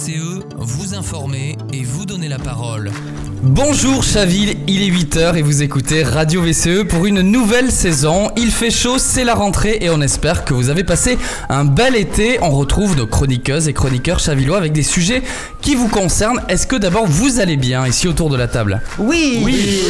VCE, vous informer et vous donner la parole. Bonjour Chaville, il est 8h et vous écoutez Radio VCE pour une nouvelle saison. Il fait chaud, c'est la rentrée et on espère que vous avez passé un bel été. On retrouve nos chroniqueuses et chroniqueurs chavillois avec des sujets qui vous concernent. Est-ce que d'abord vous allez bien ici autour de la table? Oui. Oui.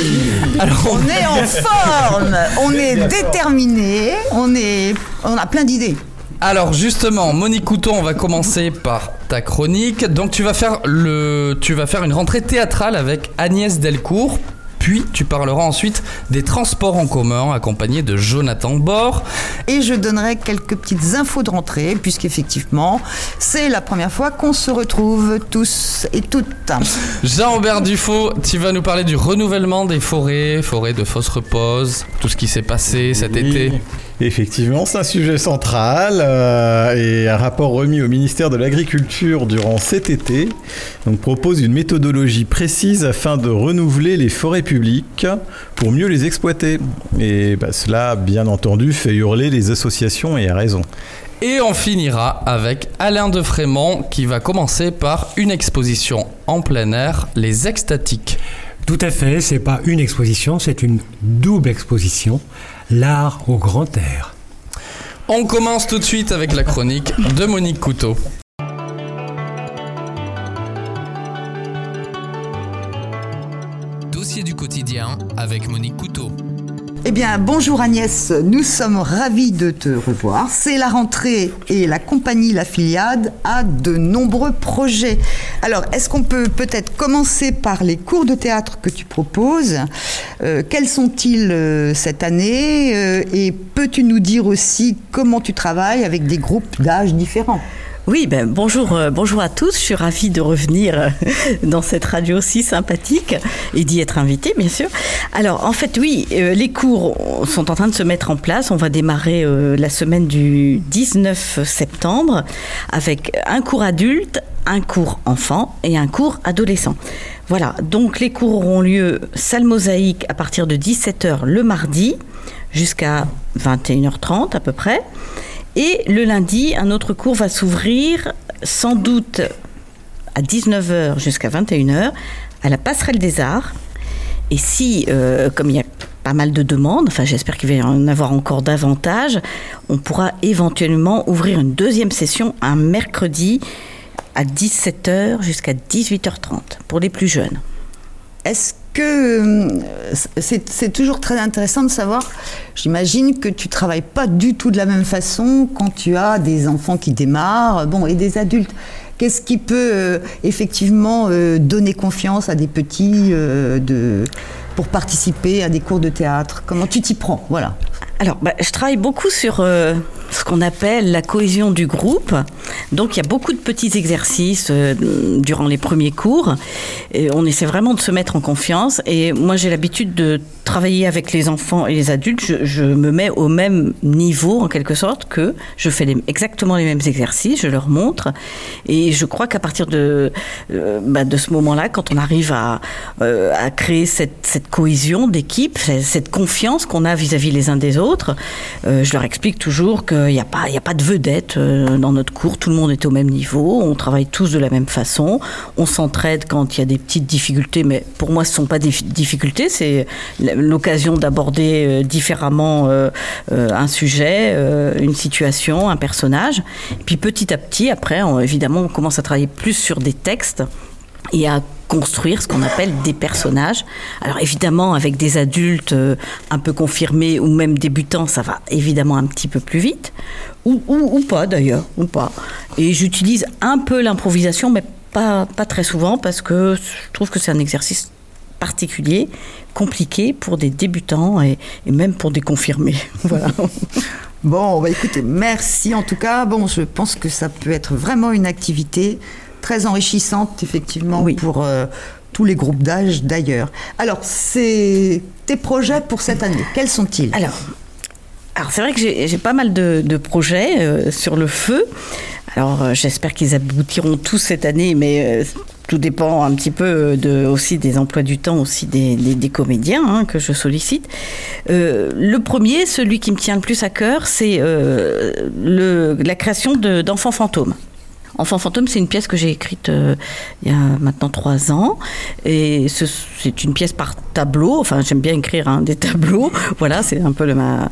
Alors on est en forme, on est déterminé, on est, on a plein d'idées. Alors justement, Monique Couteau, on va commencer par ta chronique. Donc tu vas faire le, tu vas faire une rentrée théâtrale avec Agnès Delcourt. Puis tu parleras ensuite des transports en commun accompagnés de Jonathan Bord. Et je donnerai quelques petites infos de rentrée, puisqu'effectivement, c'est la première fois qu'on se retrouve tous et toutes. Jean-Aubert Dufaux, tu vas nous parler du renouvellement des forêts, forêts de fausse repose, tout ce qui s'est passé cet Oui. été. Effectivement, c'est un sujet central euh, et un rapport remis au ministère de l'Agriculture durant cet été donc, propose une méthodologie précise afin de renouveler les forêts publiques pour mieux les exploiter. Et bah, cela, bien entendu, fait hurler les associations et a raison. Et on finira avec Alain de Frémont qui va commencer par une exposition en plein air, les extatiques. Tout à fait, c'est pas une exposition, c'est une double exposition, l'art au grand air. On commence tout de suite avec la chronique de Monique Couteau. Dossier du quotidien avec Monique Couteau. Eh bien, bonjour Agnès, nous sommes ravis de te revoir. C'est la rentrée et la compagnie La Filiade a de nombreux projets. Alors, est-ce qu'on peut peut-être commencer par les cours de théâtre que tu proposes? Euh, Quels sont-ils euh, cette année? Euh, Et peux-tu nous dire aussi comment tu travailles avec des groupes d'âge différents? Oui, ben, bonjour, euh, bonjour à tous. Je suis ravie de revenir euh, dans cette radio si sympathique et d'y être invitée, bien sûr. Alors, en fait, oui, euh, les cours sont en train de se mettre en place. On va démarrer la semaine du 19 septembre avec un cours adulte, un cours enfant et un cours adolescent. Voilà, donc les cours auront lieu salle mosaïque à partir de 17h le mardi jusqu'à 21h30 à peu près. Et le lundi, un autre cours va s'ouvrir sans doute à 19h jusqu'à 21h à la passerelle des arts. Et si, euh, comme il y a pas mal de demandes, enfin j'espère qu'il va y en avoir encore davantage, on pourra éventuellement ouvrir une deuxième session un mercredi à 17h jusqu'à 18h30 pour les plus jeunes. Est-ce que euh, c'est toujours très intéressant de savoir, j'imagine que tu travailles pas du tout de la même façon quand tu as des enfants qui démarrent, bon, et des adultes. Qu'est-ce qui peut euh, effectivement euh, donner confiance à des petits de, pour participer à des cours de théâtre? Comment tu t'y prends? Voilà. Alors, bah, je travaille beaucoup sur ce qu'on appelle la cohésion du groupe. Donc, il y a beaucoup de petits exercices euh, durant les premiers cours. Et on essaie vraiment de se mettre en confiance. Et moi, j'ai l'habitude de travailler avec les enfants et les adultes. Je, me mets au même niveau, en quelque sorte, que je fais exactement les mêmes exercices. Je leur montre. Et je crois qu'à partir de, euh, bah, de ce moment-là, quand on arrive à, euh, à créer cette, cette cohésion d'équipe, cette- confiance qu'on a vis-à-vis les uns des autres, euh, je leur explique toujours qu'il n'y a, pas- a pas de vedette dans notre cours, tout le monde est au même niveau, on travaille tous de la même façon, on s'entraide quand il y a des petites difficultés, mais pour moi ce ne sont pas des fi- difficultés, c'est l'occasion d'aborder euh, différemment euh, euh, un sujet, une situation, un personnage. Puis petit à petit, après, on- évidemment, on commence à travailler plus sur des textes et à construire ce qu'on appelle des personnages. Alors évidemment, avec des adultes un peu confirmés ou même débutants, ça va évidemment un petit peu plus vite, ou, ou, ou pas d'ailleurs, ou pas. Et j'utilise un peu l'improvisation, mais pas, pas très souvent, parce que je trouve que c'est un exercice particulier, compliqué pour des débutants et, et même pour des confirmés. voilà. Bon, bah écoutez, merci en tout cas. Bon, je pense que ça peut être vraiment une activité très enrichissante, effectivement, Oui. pour euh, tous les groupes d'âge d'ailleurs. Alors, c'est tes projets pour cette année, quels sont-ils? Alors, alors c'est vrai que j'ai pas mal de, de projets euh, sur le feu. Alors euh, j'espère qu'ils aboutiront tous cette année, mais euh, tout dépend un petit peu euh, aussi des emplois du temps, aussi des, comédiens hein, que je sollicite. Le premier, celui qui me tient le plus à cœur, c'est la création de- d'enfants fantômes. Enfant fantôme, c'est une pièce que j'ai écrite euh, il y a maintenant trois ans. Et ce- c'est une pièce par tableau. Enfin, j'aime bien écrire hein, des tableaux. Voilà, c'est un peu ma,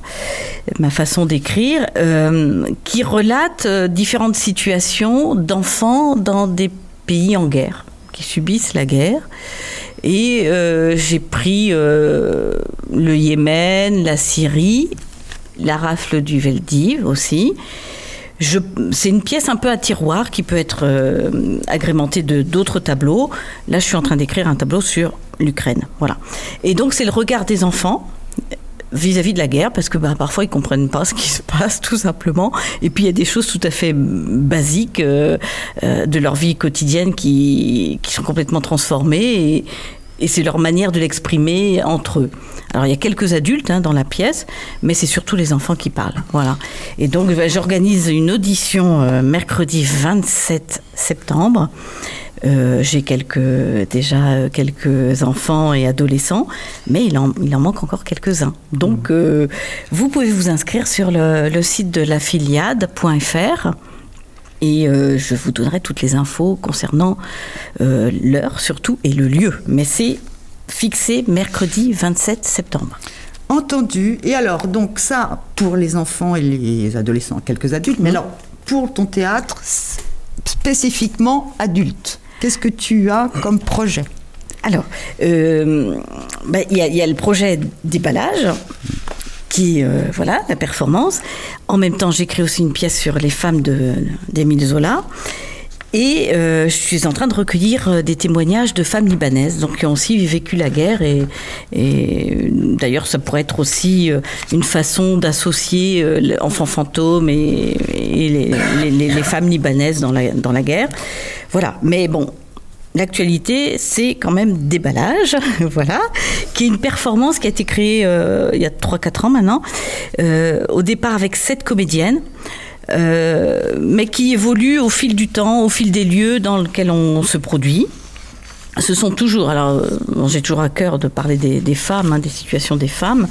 ma façon d'écrire. euh, qui relate euh, différentes situations d'enfants dans des pays en guerre, qui subissent la guerre. Et j'ai pris le Yémen, la Syrie, la rafle du Veldiv aussi. C'est une pièce un peu à tiroir qui peut être euh, agrémentée de d'autres tableaux. Là, je suis en train d'écrire un tableau sur l'Ukraine. Voilà. Et donc, c'est le regard des enfants vis-à-vis de la guerre, parce que bah, parfois ils comprennent pas ce qui se passe, tout simplement. Et puis il y a des choses tout à fait basiques euh, euh, de leur vie quotidienne qui, qui sont complètement transformées. Et, et c'est leur manière de l'exprimer entre eux. Alors il y a quelques adultes hein, dans la pièce, mais c'est surtout les enfants qui parlent. Voilà. Et donc bah, j'organise une audition euh, mercredi 27 septembre. Euh, J'ai quelques, déjà euh, quelques enfants et adolescents, mais il en, il en manque encore quelques-uns. Donc, euh, vous pouvez vous inscrire sur le, le site de la filiade.fr et euh, je vous donnerai toutes les infos concernant euh, l'heure surtout et le lieu. Mais c'est fixé mercredi 27 septembre. Entendu. Et alors, donc ça, pour les enfants et les adolescents, quelques adultes, mais alors, pour ton théâtre, spécifiquement adulte, qu'est-ce que tu as comme projet? Alors, euh, ben, il y, y a le projet déballage qui, euh, voilà, la performance. En même temps, j'écris aussi une pièce sur les femmes d'Émile Zola. Et euh, je suis en train de recueillir euh, des témoignages de femmes libanaises, donc qui ont aussi vécu la guerre. Et, d'ailleurs, ça pourrait être aussi une façon d'associer l'enfant fantôme et, et les- les femmes libanaises dans la, dans la guerre. Voilà. Mais bon, L'actualité, c'est quand même Déballage, voilà, qui est une performance qui a été créée euh, il y a 3-4 ans maintenant, euh, au départ avec sept comédiennes, euh, mais qui évolue au fil du temps, au fil des lieux dans lesquels on se produit. Ce sont toujours, alors j'ai toujours à cœur de parler des, femmes, hein, des situations des femmes,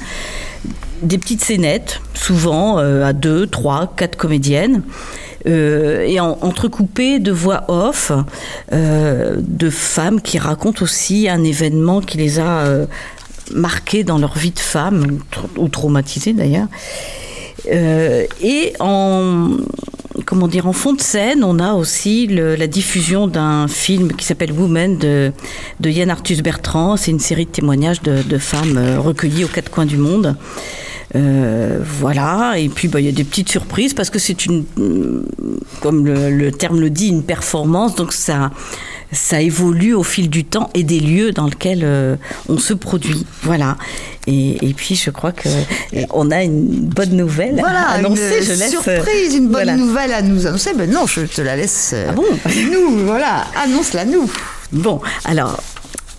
des petites scénettes, souvent à deux, trois, quatre comédiennes, et en, entrecoupées de voix off de femmes qui racontent aussi un événement qui les a marquées dans leur vie de femme, ou, tra- ou traumatisées d'ailleurs. Euh, et en comment dire en fond de scène, on a aussi la diffusion d'un film qui s'appelle Women de, de Yann Arthus Bertrand. C'est une série de témoignages de, de femmes euh, recueillies aux quatre coins du monde. Euh, voilà, et puis bah, il y a des petites surprises parce que c'est une, comme le, le terme le dit, une performance, donc ça, ça évolue au fil du temps et des lieux dans lesquels euh, on se produit. Voilà. Et, et puis je crois que on a une bonne nouvelle Voilà, à annoncer. une je laisse, surprise, une bonne voilà. nouvelle à nous annoncer. Ben non, je te la laisse. euh, Ah bon Nous, voilà, annonce-la nous. Bon, alors.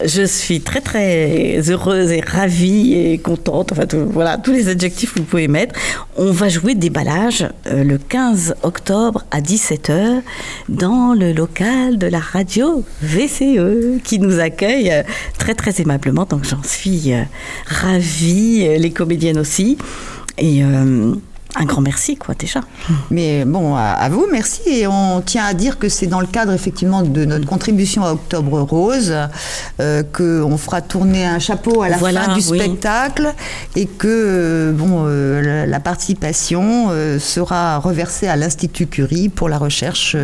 Je suis très très heureuse et ravie et contente. Enfin, voilà, tous les adjectifs que vous pouvez mettre. On va jouer déballage euh, le 15 octobre à 17h dans le local de la radio VCE qui nous accueille euh, très très aimablement. Donc j'en suis euh, ravie, les comédiennes aussi. Et un grand merci, quoi, déjà. Mais bon, à, à vous, merci. Et on tient à dire que c'est dans le cadre effectivement de notre contribution à Octobre Rose euh, qu'on fera tourner un chapeau à la Voilà, fin du oui. spectacle et que euh, bon, euh, la, la participation euh, sera reversée à l'Institut Curie pour la recherche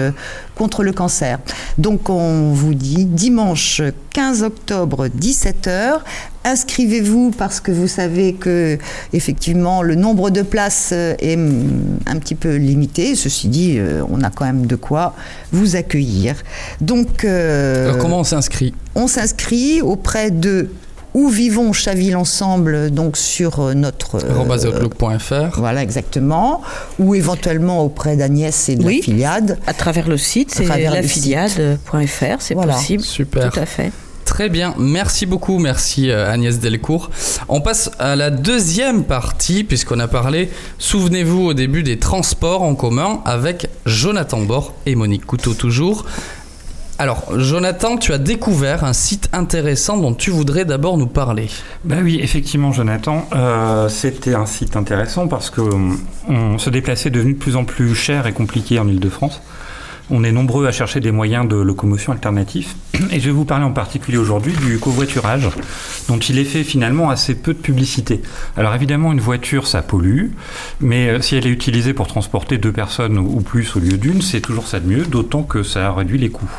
contre le cancer. Donc on vous dit dimanche 15 octobre 17h. Inscrivez-vous parce que vous savez que effectivement le nombre de places euh, est mm, un petit peu limité. Ceci dit, euh, on a quand même de quoi vous accueillir. Donc euh, Alors, comment on s'inscrit? on s'inscrit auprès de où vivons Chaville ensemble donc sur euh, notre euh, outlook.fr. voilà exactement ou éventuellement auprès d'Agnès et de Oui. la filiade. À travers le site, c'est lafiliade.fr, c'est Voilà. possible. Super. Tout à fait. Très bien, merci beaucoup, merci euh, Agnès Delcourt. On passe à la deuxième partie, puisqu'on a parlé, souvenez-vous, au début des transports en commun avec Jonathan Bord et Monique Couteau toujours. Alors, Jonathan, tu as découvert un site intéressant dont tu voudrais d'abord nous parler. Bah oui, effectivement, Jonathan, euh, c'était un site intéressant parce que euh, on se déplacer est devenu de plus en plus cher et compliqué en Ile-de-France. On est nombreux à chercher des moyens de locomotion alternatifs. Et je vais vous parler en particulier aujourd'hui du covoiturage, dont il est fait finalement assez peu de publicité. Alors évidemment, une voiture, ça pollue, mais euh, si elle est utilisée pour transporter deux personnes ou plus au lieu d'une, c'est toujours ça de mieux, d'autant que ça réduit les coûts.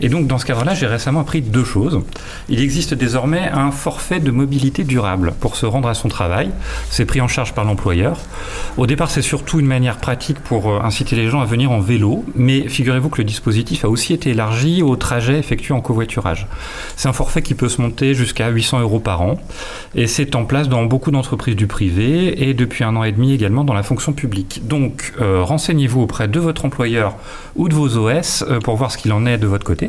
Et donc dans ce cadre-là, j'ai récemment appris deux choses. Il existe désormais un forfait de mobilité durable pour se rendre à son travail. C'est pris en charge par l'employeur. Au départ, c'est surtout une manière pratique pour euh, inciter les gens à venir en vélo, mais figurez-vous que le dispositif a aussi été élargi aux trajets effectués en covoiturage. C'est un forfait qui peut se monter jusqu'à 800 euros par an, et c'est en place dans beaucoup d'entreprises du privé et depuis un an et demi également dans la fonction publique. Donc, euh, renseignez-vous auprès de votre employeur ou de vos OS euh, pour voir ce qu'il en est de votre côté.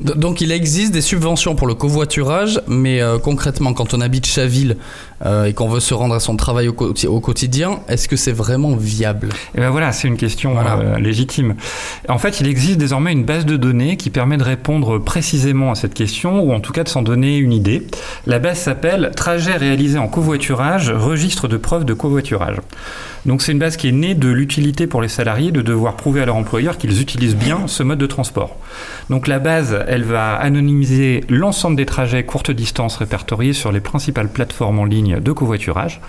Donc il existe des subventions pour le covoiturage, mais euh, concrètement, quand on habite Chaville euh, et qu'on veut se rendre à son travail au, quotidien, est-ce que c'est vraiment viable? Et eh ben voilà, c'est une question euh, légitime. En fait, il existe désormais une base de données qui permet de répondre précisément à cette question, ou en tout cas de s'en donner une idée. La base s'appelle Trajet réalisé en covoiturage, registre de preuves de covoiturage. Donc c'est une base qui est née de l'utilité pour les salariés de devoir prouver à leur employeur qu'ils utilisent bien ce mode de transport. Donc la base, elle va anonymiser l'ensemble des trajets courte distance répertoriés sur les principales plateformes en ligne de covoiturage.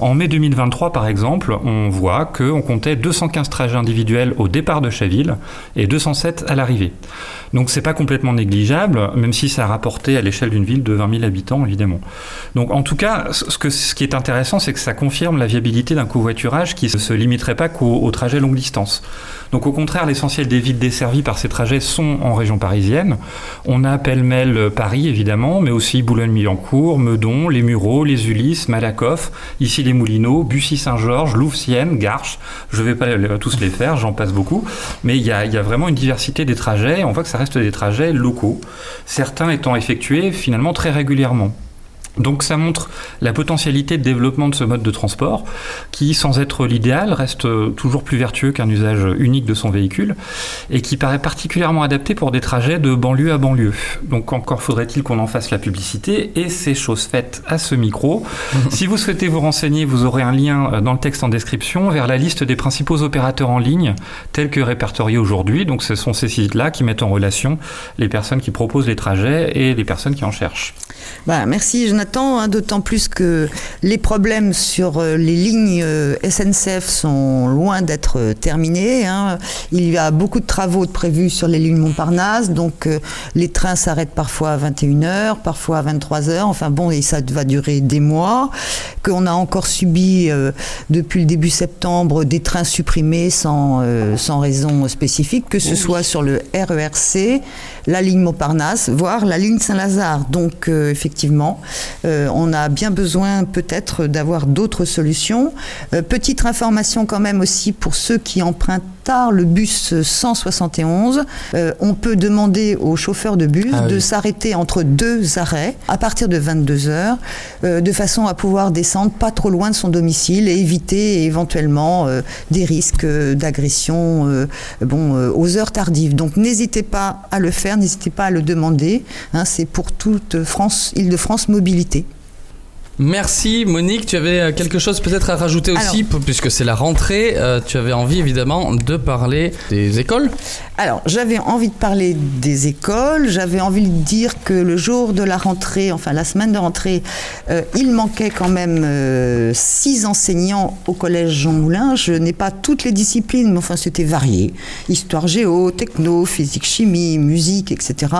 En mai 2023, par exemple, on voit qu'on comptait 215 trajets individuels au départ de Chaville et 207 à l'arrivée. Donc c'est pas complètement négligeable, même si ça a rapporté à l'échelle d'une ville de 20 000 habitants, évidemment. Donc en tout cas, ce, ce qui est intéressant, c'est que ça confirme la viabilité d'un covoiturage qui ne se limiterait pas qu'aux trajets longue distance. Donc au contraire, l'essentiel des villes desservies par ces trajets sont en région parisienne. On a pêle-mêle Paris, évidemment, mais aussi Boulogne-Billancourt, Meudon, les Mureaux, les Ulysses, Malakoff, ici les Moulineaux, Bussy-Saint-Georges, Louvciennes, Garches. Je ne vais pas tous les faire, j'en passe beaucoup. Mais il y, il y a vraiment une diversité des trajets. On voit que ça reste des trajets locaux, certains étant effectués finalement très régulièrement. Donc ça montre la potentialité de développement de ce mode de transport qui, sans être l'idéal, reste toujours plus vertueux qu'un usage unique de son véhicule et qui paraît particulièrement adapté pour des trajets de banlieue à banlieue. Donc encore faudrait-il qu'on en fasse la publicité et c'est chose faite à ce micro. si vous souhaitez vous renseigner, vous aurez un lien dans le texte en description vers la liste des principaux opérateurs en ligne tels que répertoriés aujourd'hui. Donc ce sont ces sites-là qui mettent en relation les personnes qui proposent les trajets et les personnes qui en cherchent. Bah, merci Jonathan, hein, d'autant plus que les problèmes sur euh, les lignes euh, SNCF sont loin d'être euh, terminés. Hein. Il y a beaucoup de travaux prévus sur les lignes Montparnasse, donc les trains s'arrêtent parfois à 21h, parfois à 23h, enfin bon, et ça va durer des mois, qu'on a encore subi depuis le début septembre des trains supprimés sans, sans raison spécifique, que ce soit sur le RERC, la ligne Montparnasse, voire la ligne Saint-Lazare. Donc effectivement. Euh, on a bien besoin peut-être d'avoir d'autres solutions. Euh, petite information quand même aussi pour ceux qui empruntent tard le bus 171. Euh, on peut demander au chauffeur de bus ah de s'arrêter entre deux arrêts à partir de 22 heures, de façon à pouvoir descendre pas trop loin de son domicile et éviter éventuellement des risques d'agression bon, aux heures tardives. Donc n'hésitez pas à le faire, n'hésitez pas à le demander. Hein, c'est pour toute France Île-de-France Mobilité. Merci Monique, tu avais euh, quelque chose peut-être à rajouter aussi, puisque c'est la rentrée, euh, tu avais envie évidemment de parler des écoles Alors j'avais envie de parler des écoles, j'avais envie de dire que le jour de la rentrée, enfin la semaine de rentrée, euh, il manquait quand même six enseignants au collège Jean Moulin. Je n'ai pas toutes les disciplines, mais enfin c'était varié. Histoire géo, techno, physique, chimie, musique, etc.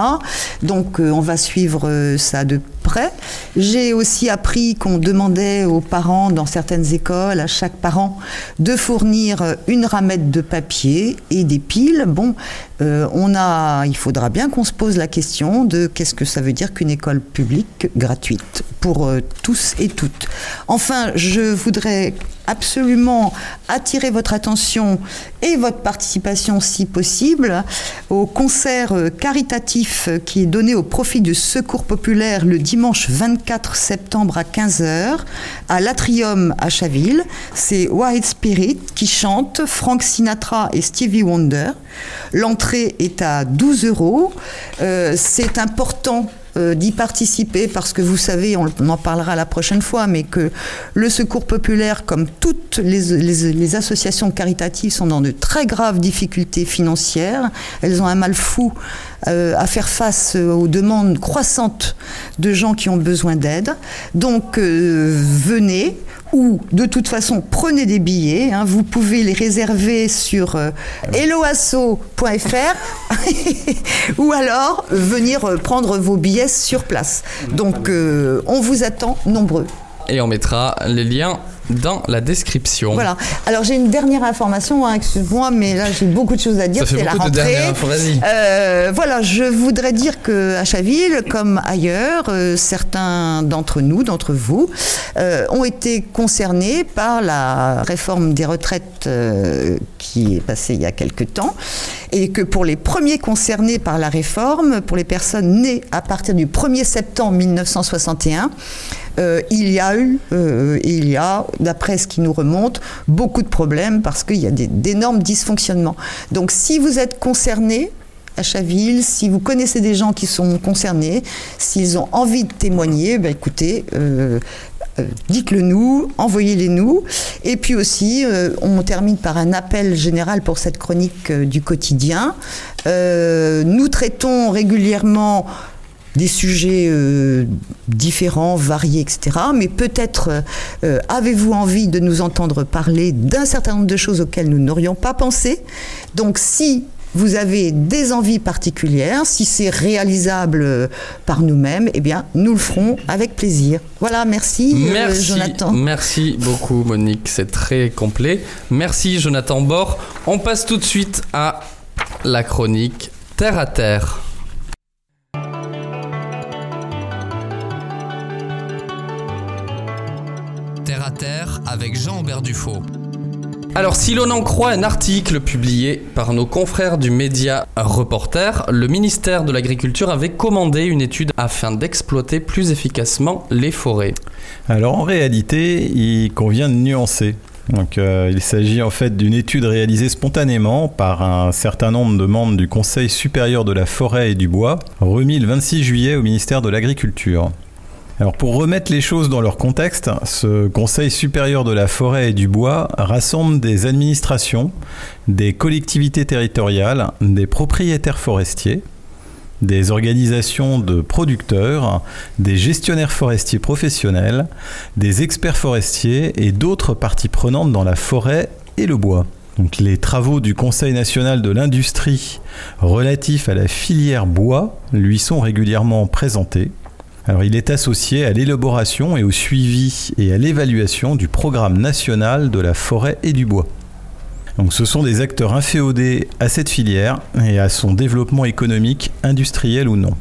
Donc on va suivre ça de près. J'ai aussi appris qu'on demandait aux parents dans certaines écoles, à chaque parent, de fournir une ramette de papier et des piles. Bon, euh, on a, il faudra bien qu'on se pose la question de qu'est-ce que ça veut dire qu'une école publique gratuite pour euh, tous et toutes. Enfin, je voudrais absolument attirer votre attention et votre participation si possible au concert caritatif qui est donné au profit du Secours populaire le dimanche 24 septembre à 15h à l'Atrium à Chaville. C'est White Spirit qui chante, Frank Sinatra et Stevie Wonder. L'entrée est à 12 euros. Euh, c'est important euh, d'y participer parce que vous savez, on, en parlera la prochaine fois, mais que le Secours populaire, comme toutes les, associations caritatives, sont dans de très graves difficultés financières. Elles ont un mal fou euh, à faire face aux demandes croissantes de gens qui ont besoin d'aide. Donc venez, ou de toute façon prenez des billets. Hein. vous pouvez les réserver sur euh, ou alors venir euh, prendre vos billets sur place. Donc euh, on vous attend nombreux. Et on mettra les liens dans la description. Voilà. Alors j'ai une dernière information, hein, excuse-moi, mais là j'ai beaucoup de choses à dire. C'est la rentrée. Euh, voilà, je voudrais dire que à Chaville, comme ailleurs, euh, certains d'entre nous, d'entre vous, euh, ont été concernés par la réforme des retraites qui est passée il y a quelque temps, et que pour les premiers concernés par la réforme, pour les personnes nées à partir du 1er septembre 1961, euh, il y a eu, euh, il y a, d'après ce qui nous remonte, beaucoup de problèmes parce qu'il y a d'énormes dysfonctionnements. Donc si vous êtes concerné, à Chaville, si vous connaissez des gens qui sont concernés, s'ils ont envie de témoigner, ben écoutez, euh, dites-le nous, envoyez-les nous. Et puis aussi, on termine par un appel général pour cette chronique du quotidien. nous traitons régulièrement des sujets euh, différents, variés, etc. Mais peut-être euh, avez-vous envie de nous entendre parler d'un certain nombre de choses auxquelles nous n'aurions pas pensé? Donc si vous avez des envies particulières, si c'est réalisable euh, par nous-mêmes, eh bien, nous le ferons avec plaisir. Voilà, merci, merci Jonathan. Merci beaucoup, Monique, c'est très complet. Merci, Jonathan Bord. On passe tout de suite à la chronique Terre à Terre. avec Jean-Aubert Dufaux. Alors si l'on en croit un article publié par nos confrères du média Reporter, le ministère de l'Agriculture avait commandé une étude afin d'exploiter plus efficacement les forêts. Alors en réalité, il convient de nuancer. Donc, euh, il s'agit en fait d'une étude réalisée spontanément par un certain nombre de membres du Conseil supérieur de la forêt et du bois, remis le 26 juillet au ministère de l'Agriculture. Pour remettre les choses dans leur contexte, ce Conseil supérieur de la forêt et du bois rassemble des administrations, des collectivités territoriales, des propriétaires forestiers, des organisations de producteurs, des gestionnaires forestiers professionnels, des experts forestiers et d'autres parties prenantes dans la forêt et le bois. Les travaux du Conseil national de l'industrie relatifs à la filière bois lui sont régulièrement présentés. Alors, il est associé à l'élaboration et au suivi et à l'évaluation du programme national de la forêt et du bois. Donc, ce sont des acteurs inféodés à cette filière et à son développement économique, industriel ou non.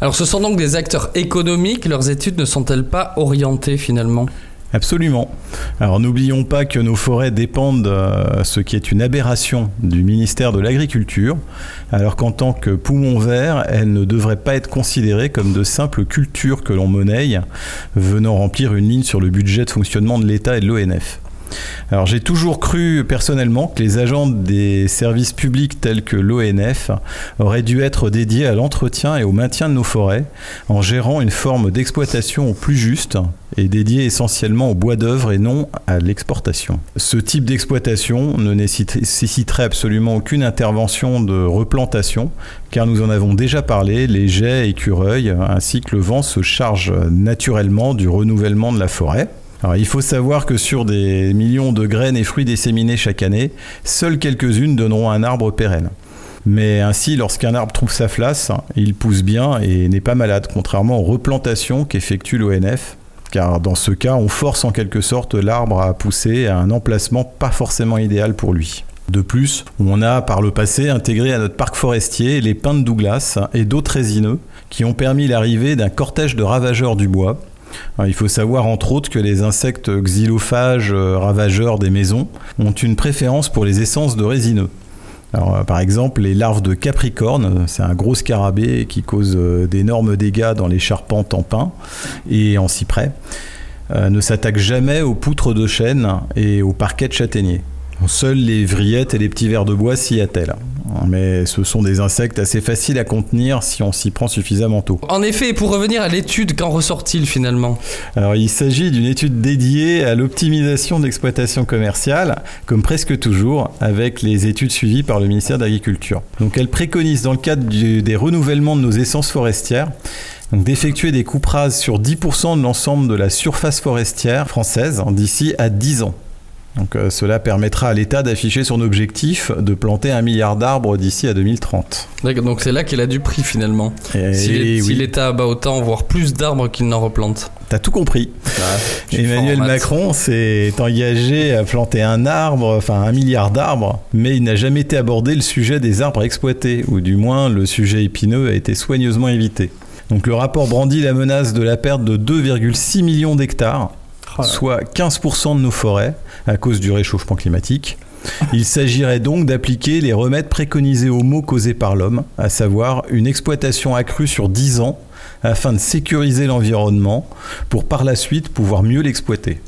Alors, ce sont donc des acteurs économiques, leurs études ne sont-elles pas orientées finalement? Absolument. Alors n'oublions pas que nos forêts dépendent, euh, ce qui est une aberration du ministère de l'Agriculture, alors qu'en tant que poumon vert, elles ne devraient pas être considérées comme de simples cultures que l'on monnaie, venant remplir une ligne sur le budget de fonctionnement de l'État et de l'ONF. Alors j'ai toujours cru personnellement que les agents des services publics tels que l'ONF auraient dû être dédiés à l'entretien et au maintien de nos forêts en gérant une forme d'exploitation plus juste et dédiée essentiellement au bois d'œuvre et non à l'exportation. Ce type d'exploitation ne nécessiterait absolument aucune intervention de replantation car nous en avons déjà parlé, les jets, écureuils ainsi que le vent se chargent naturellement du renouvellement de la forêt. Il faut savoir que sur des millions de graines et fruits disséminés chaque année, seules quelques-unes donneront un arbre pérenne. Mais ainsi, lorsqu'un arbre trouve sa place, il pousse bien et n'est pas malade, contrairement aux replantations qu'effectue l'ONF, car dans ce cas, on force en quelque sorte l'arbre à pousser à un emplacement pas forcément idéal pour lui. De plus, on a par le passé intégré à notre parc forestier les pins de Douglas et d'autres résineux qui ont permis l'arrivée d'un cortège de ravageurs du bois il faut savoir entre autres que les insectes xylophages euh, ravageurs des maisons ont une préférence pour les essences de résineux. Euh, par exemple, les larves de capricorne, c'est un gros scarabée qui cause euh, d'énormes dégâts dans les charpentes en pin et en cyprès, ne s'attaquent jamais aux poutres de chêne et aux parquets de châtaignier. Seuls les vrillettes et les petits vers de bois s'y attellent. Mais ce sont des insectes assez faciles à contenir si on s'y prend suffisamment tôt. En effet, pour revenir à l'étude, qu'en ressort-il finalement? Alors, il s'agit d'une étude dédiée à l'optimisation d'exploitation commerciale, comme presque toujours, avec les études suivies par le ministère de l'Agriculture. Donc, elle préconise, dans le cadre du- des renouvellements de nos essences forestières, d'effectuer des coupes rases sur 10% de l'ensemble de la surface forestière française d'ici à 10 ans. Donc euh, cela permettra à l'État d'afficher son objectif de planter un milliard d'arbres d'ici à 2030. D'accord, Donc c'est là qu'elle a du prix finalement. Et Si l'É- oui, l'État abat autant, voire plus d'arbres qu'il n'en replante. t'as tout compris. Fort Emmanuel. Macron s'est engagé à planter un arbre, enfin un milliard d'arbres, mais il n'a jamais été abordé le sujet des arbres exploités, ou du moins le sujet épineux a été soigneusement évité. Donc le rapport brandit la menace de la perte de 2,6 millions d'hectares, soit 15% de nos forêts, à cause du réchauffement climatique. Il s'agirait donc d'appliquer les remèdes préconisés aux maux causés par l'homme, à savoir une exploitation accrue sur 10 ans, afin de sécuriser l'environnement, pour par la suite pouvoir mieux l'exploiter.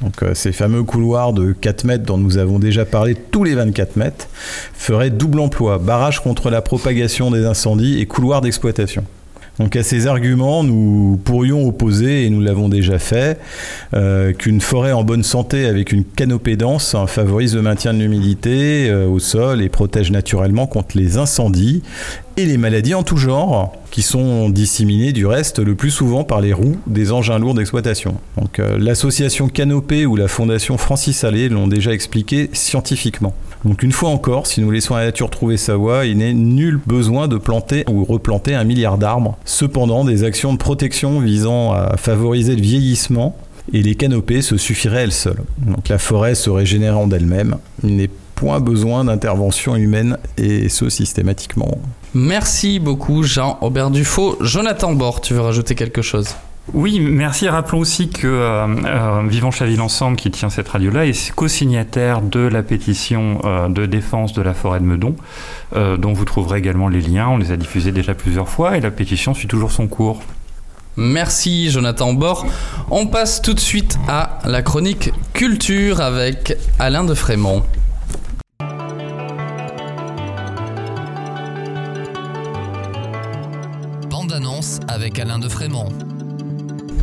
Donc euh, ces fameux couloirs de 4 mètres dont nous avons déjà parlé tous les 24 mètres feraient double emploi, barrage contre la propagation des incendies et couloir d'exploitation. Donc à ces arguments, nous pourrions opposer, et nous l'avons déjà fait, euh, qu'une forêt en bonne santé avec une canopée dense favorise le maintien de l'humidité euh, au sol et protège naturellement contre les incendies et les maladies en tout genre, qui sont disséminées du reste le plus souvent par les roues des engins lourds d'exploitation. Donc euh, l'association Canopée ou la fondation Francis Allais l'ont déjà expliqué scientifiquement. Donc une fois encore, si nous laissons la nature trouver sa voie, il n'est nul besoin de planter ou replanter un milliard d'arbres. Cependant, des actions de protection visant à favoriser le vieillissement et les canopées se suffiraient elles seules. Donc la forêt se régénérant d'elle-même, il n'est point besoin d'intervention humaine et ce systématiquement. Merci beaucoup Jean-Aubert Dufaux. Jonathan Bord, tu veux rajouter quelque chose? Oui, merci. Rappelons aussi que euh, euh, Vivons Chaville Ensemble, qui tient cette radio-là, est co-signataire de la pétition euh, de défense de la forêt de Meudon, dont vous trouverez également les liens. On les a diffusés déjà plusieurs fois et la pétition suit toujours son cours. Merci Jonathan Bord. On passe tout de suite à la chronique culture avec Alain de Frémont. Avec Alain de Frémont.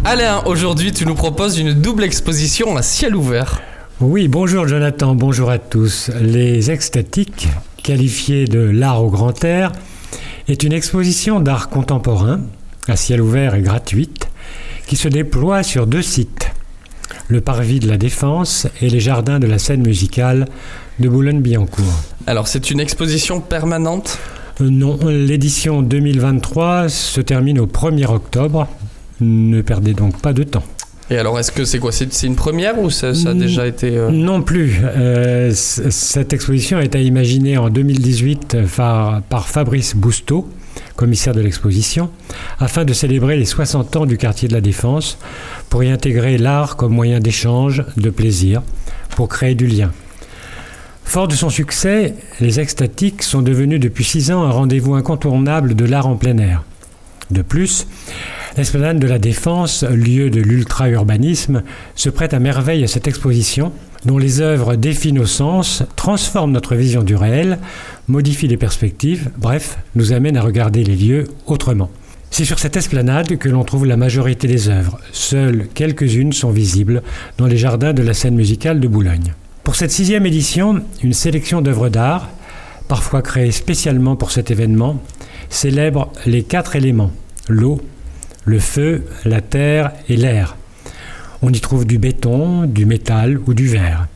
Alain, aujourd'hui tu nous proposes une double exposition à ciel ouvert. Oui, bonjour Jonathan, bonjour à tous. Les extatiques, qualifiés de l'art au grand air, est une exposition d'art contemporain, à ciel ouvert et gratuite, qui se déploie sur deux sites, le parvis de la Défense et les jardins de la scène musicale de Boulogne-Billancourt. Alors c'est une exposition permanente? Non, l'édition 2023 se termine au 1er octobre. Ne perdez donc pas de temps. Et alors est-ce que c'est quoi? C'est une première ou ça, ça a déjà été... euh, Non plus. Euh, cette exposition a été imaginée en 2018 par, par Fabrice Bousteau, commissaire de l'exposition, afin de célébrer les 60 ans du quartier de la Défense, pour y intégrer l'art comme moyen d'échange, de plaisir, pour créer du lien. Fort de son succès, les extatiques sont devenus depuis six ans un rendez-vous incontournable de l'art en plein air. De plus, l'esplanade de la Défense, lieu de l'ultra-urbanisme, se prête à merveille à cette exposition, dont les œuvres défient nos sens, transforment notre vision du réel, modifient les perspectives, bref, nous amènent à regarder les lieux autrement. C'est sur cette esplanade que l'on trouve la majorité des œuvres. Seules quelques-unes sont visibles dans les jardins de la scène musicale de Boulogne. Pour cette sixième édition, une sélection d'œuvres d'art, parfois créées spécialement pour cet événement, célèbre les quatre éléments l'eau, le feu, la terre et l'air. On y trouve du béton, du métal ou du verre,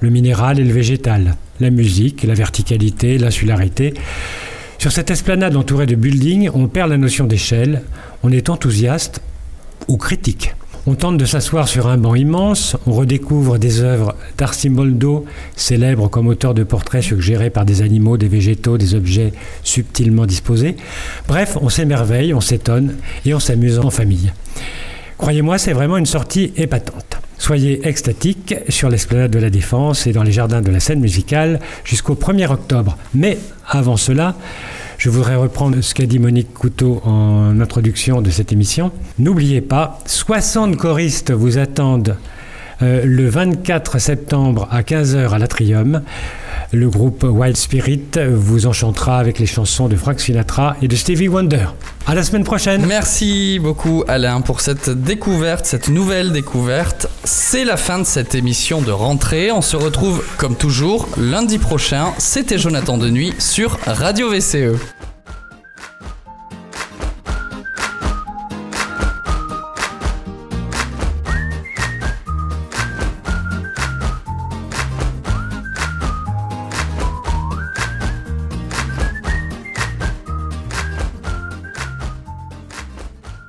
le minéral et le végétal, la musique, la verticalité, l'insularité. Sur cette esplanade entourée de buildings, on perd la notion d'échelle, on est enthousiaste ou critique. On tente de s'asseoir sur un banc immense, on redécouvre des œuvres d'Arcimboldo, célèbre comme auteur de portraits suggérés par des animaux, des végétaux, des objets subtilement disposés. Bref, on s'émerveille, on s'étonne et on s'amuse en famille. Croyez-moi, c'est vraiment une sortie épatante. Soyez extatiques sur l'esplanade de la Défense et dans les jardins de la scène musicale jusqu'au 1er octobre. Mais avant cela, je voudrais reprendre ce qu'a dit Monique Couteau en introduction de cette émission. N'oubliez pas, 60 choristes vous attendent euh, le 24 septembre à 15h à l'Atrium. le groupe Wild Spirit vous enchantera avec les chansons de Frank Sinatra et de Stevie Wonder. À la semaine prochaine. Merci beaucoup Alain pour cette découverte, cette nouvelle découverte. C'est la fin de cette émission de rentrée. On se retrouve comme toujours lundi prochain. C'était Jonathan Denuy sur Radio VCE.